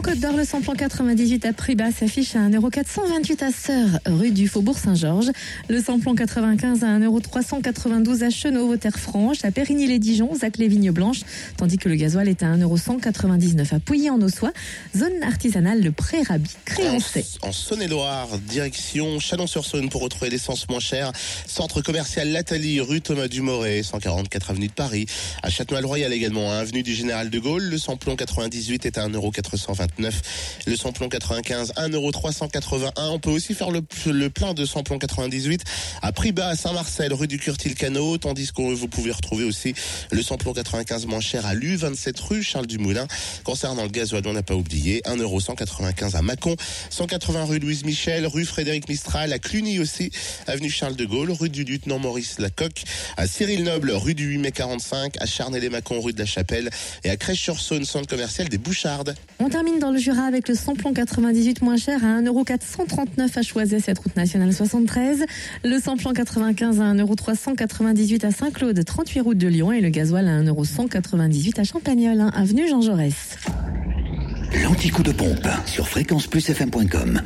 En Côte d'Or, le samplon 98 à prix s'affiche à 1,428€ à Sœur, rue du Faubourg Saint-Georges. Le samplon 95 à 1,392€ à Chenot, Terre-Franche, à Périgny-les-Dijon, Zac les Vignes Blanches, tandis que le gasoil est à 1,199€ à Pouilly-en-Ossois, zone artisanale le Pré-Rabi, Créancé. En, en Saône-et-Loire, direction Chalon-sur-Saône pour retrouver l'essence moins chère. Centre commercial Lathalie, rue Thomas Dumoré, 144 avenue de Paris. À Châtenois-le-Royal également, à avenue du Général de Gaulle, le samplon 98 est à 1,429€. Le samplon 95, 1,381€. On peut aussi faire le, le plein de samplon 98 à prix bas à Saint-Marcel, rue du Curtil-Cano, tandis que vous pouvez retrouver aussi le samplon 95 moins cher à l'U, 27 rue Charles Dumoulin. Concernant le gasoil, on n'a pas oublié, 1,195€ à Mâcon, 180 rue Louise Michel, rue Frédéric Mistral, à Cluny aussi, avenue Charles de Gaulle, rue du lieutenant Maurice Lacoque, à Cyril Noble, rue du 8 mai 45, à Charnay-les-Mâcon, rue de la Chapelle et à Crèche-sur-Saône, centre commercial des Bouchardes. On termine dans le Jura avec le samplon 98 moins cher à 1,439€ à Choiset, cette route nationale 73. Le samplon 95 à 1,398€ à Saint-Claude, 38 route de Lyon et le gasoil à 1,198€ à Champagnol, 1 avenue Jean Jaurès. L'anti-coup de pompe sur fréquenceplusfm.com.